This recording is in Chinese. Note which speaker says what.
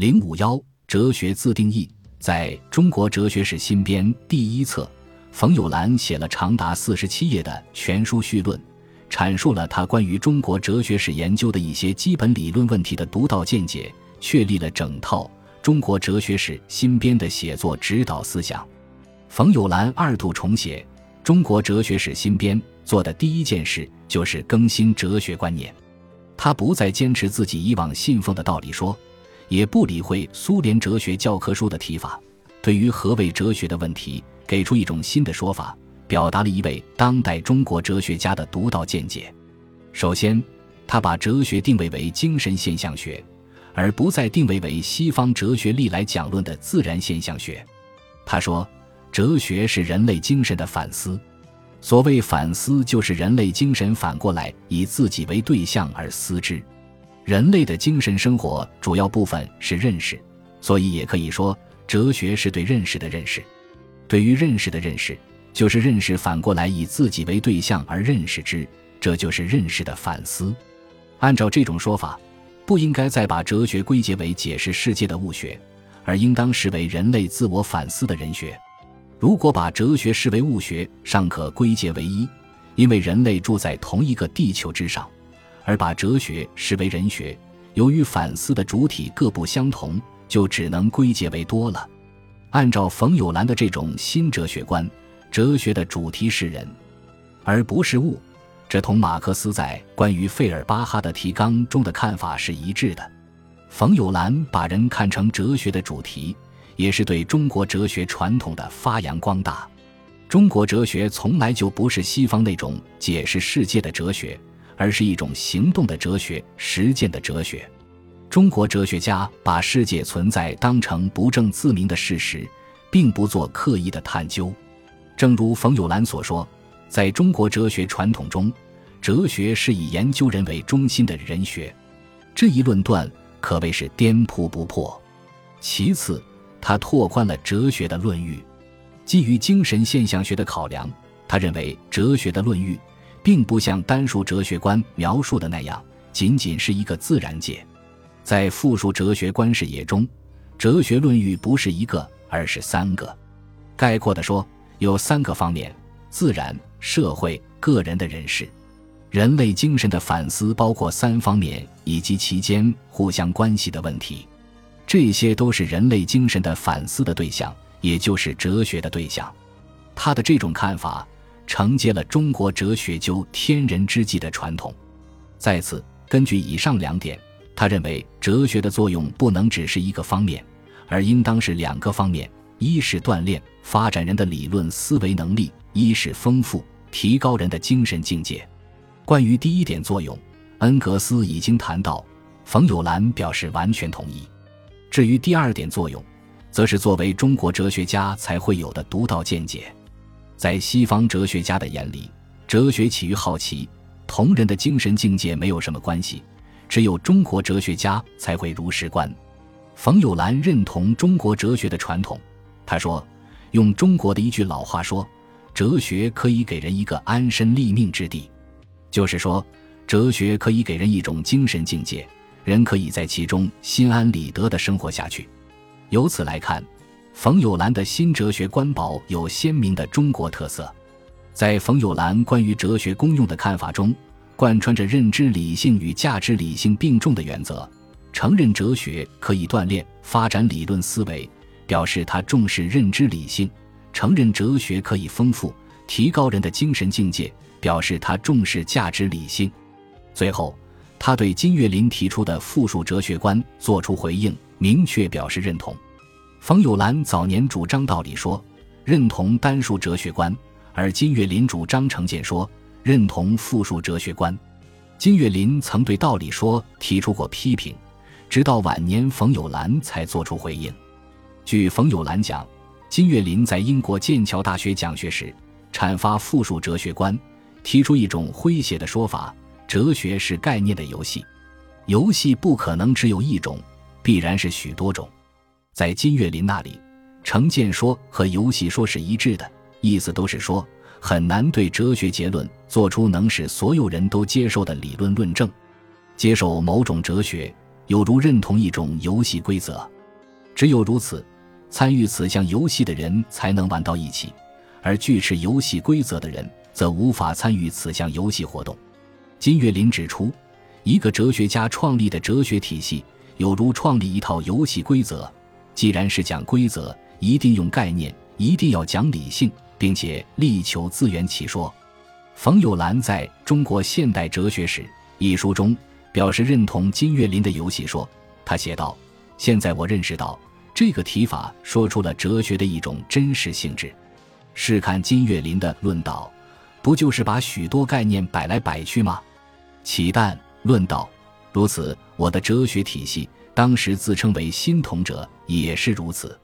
Speaker 1: 零五幺哲学自定义，在中国哲学史新编第一册，冯友兰写了长达四十七页的全书序论，阐述了他关于中国哲学史研究的一些基本理论问题的独到见解，确立了整套中国哲学史新编的写作指导思想。冯友兰二度重写中国哲学史新编，做的第一件事就是更新哲学观念。他不再坚持自己以往信奉的道理说，也不理会苏联哲学教科书的提法，对于何谓哲学的问题，给出一种新的说法，表达了一位当代中国哲学家的独到见解。首先，他把哲学定位为精神现象学，而不再定位为西方哲学历来讲论的自然现象学。他说。哲学是人类精神的反思，所谓反思，就是人类精神反过来以自己为对象而思之。人类的精神生活主要部分是认识，所以也可以说，哲学是对认识的认识。对于认识的认识，就是认识反过来以自己为对象而认识之，这就是认识的反思。按照这种说法，不应该再把哲学归结为解释世界的物学，而应当视为人类自我反思的人学。如果把哲学视为物学，尚可归结为一，因为人类住在同一个地球之上；而把哲学视为人学，由于反思的主体各不相同，就只能归结为多了。按照冯友兰的这种新哲学观，哲学的主题是人，而不是物，这同马克思在关于费尔巴哈的提纲中的看法是一致的。冯友兰把人看成哲学的主题。也是对中国哲学传统的发扬光大。中国哲学从来就不是西方那种解释世界的哲学，而是一种行动的哲学、实践的哲学。中国哲学家把世界存在当成不证自明的事实，并不做刻意的探究。正如冯友兰所说，在中国哲学传统中，哲学是以研究人为中心的人学。这一论断可谓是颠扑不破。其次。他拓宽了哲学的论域，基于精神现象学的考量，他认为哲学的论域并不像单数哲学观描述的那样，仅仅是一个自然界。在复数哲学观视野中，哲学论域不是一个，而是三个。概括的说，有三个方面：自然、社会、个人的人事。人类精神的反思包括三方面以及其间互相关系的问题。这些都是人类精神的反思的对象，也就是哲学的对象。他的这种看法承接了中国哲学究天人之际的传统。再次，根据以上两点，他认为哲学的作用不能只是一个方面，而应当是两个方面：一是锻炼、发展人的理论思维能力；一是丰富、提高人的精神境界。关于第一点作用，恩格斯已经谈到，冯友兰表示完全同意。至于第二点作用，则是作为中国哲学家才会有的独到见解。在西方哲学家的眼里，哲学起于好奇，同人的精神境界没有什么关系。只有中国哲学家才会如实观。冯友兰认同中国哲学的传统，他说：“用中国的一句老话说，哲学可以给人一个安身立命之地，就是说，哲学可以给人一种精神境界。”人可以在其中心安理得地生活下去。由此来看，冯友兰的新哲学观宝有鲜明的中国特色。在冯友兰关于哲学功用的看法中，贯穿着认知理性与价值理性并重的原则。承认哲学可以锻炼、发展理论思维，表示他重视认知理性；承认哲学可以丰富、提高人的精神境界，表示他重视价值理性。最后。他对金岳霖提出的复述哲学观作出回应，明确表示认同。冯友兰早年主张道理说，认同单数哲学观；而金岳霖主张成见说，认同复数哲学观。金岳霖曾对道理说提出过批评，直到晚年冯友兰才作出回应。据冯友兰讲，金岳霖在英国剑桥大学讲学时，阐发复数哲学观，提出一种诙谐的说法。哲学是概念的游戏，游戏不可能只有一种，必然是许多种。在金岳霖那里，成见说和游戏说是一致的，意思都是说很难对哲学结论做出能使所有人都接受的理论论证。接受某种哲学，有如认同一种游戏规则。只有如此，参与此项游戏的人才能玩到一起，而拒斥游戏规则的人则无法参与此项游戏活动。金岳霖指出，一个哲学家创立的哲学体系，有如创立一套游戏规则。既然是讲规则，一定用概念，一定要讲理性，并且力求自圆其说。冯友兰在中国现代哲学史一书中表示认同金岳霖的游戏说。他写道：“现在我认识到，这个提法说出了哲学的一种真实性质。试看金岳霖的论道，不就是把许多概念摆来摆去吗？启但论道如此，我的哲学体系当时自称为新统者也是如此。”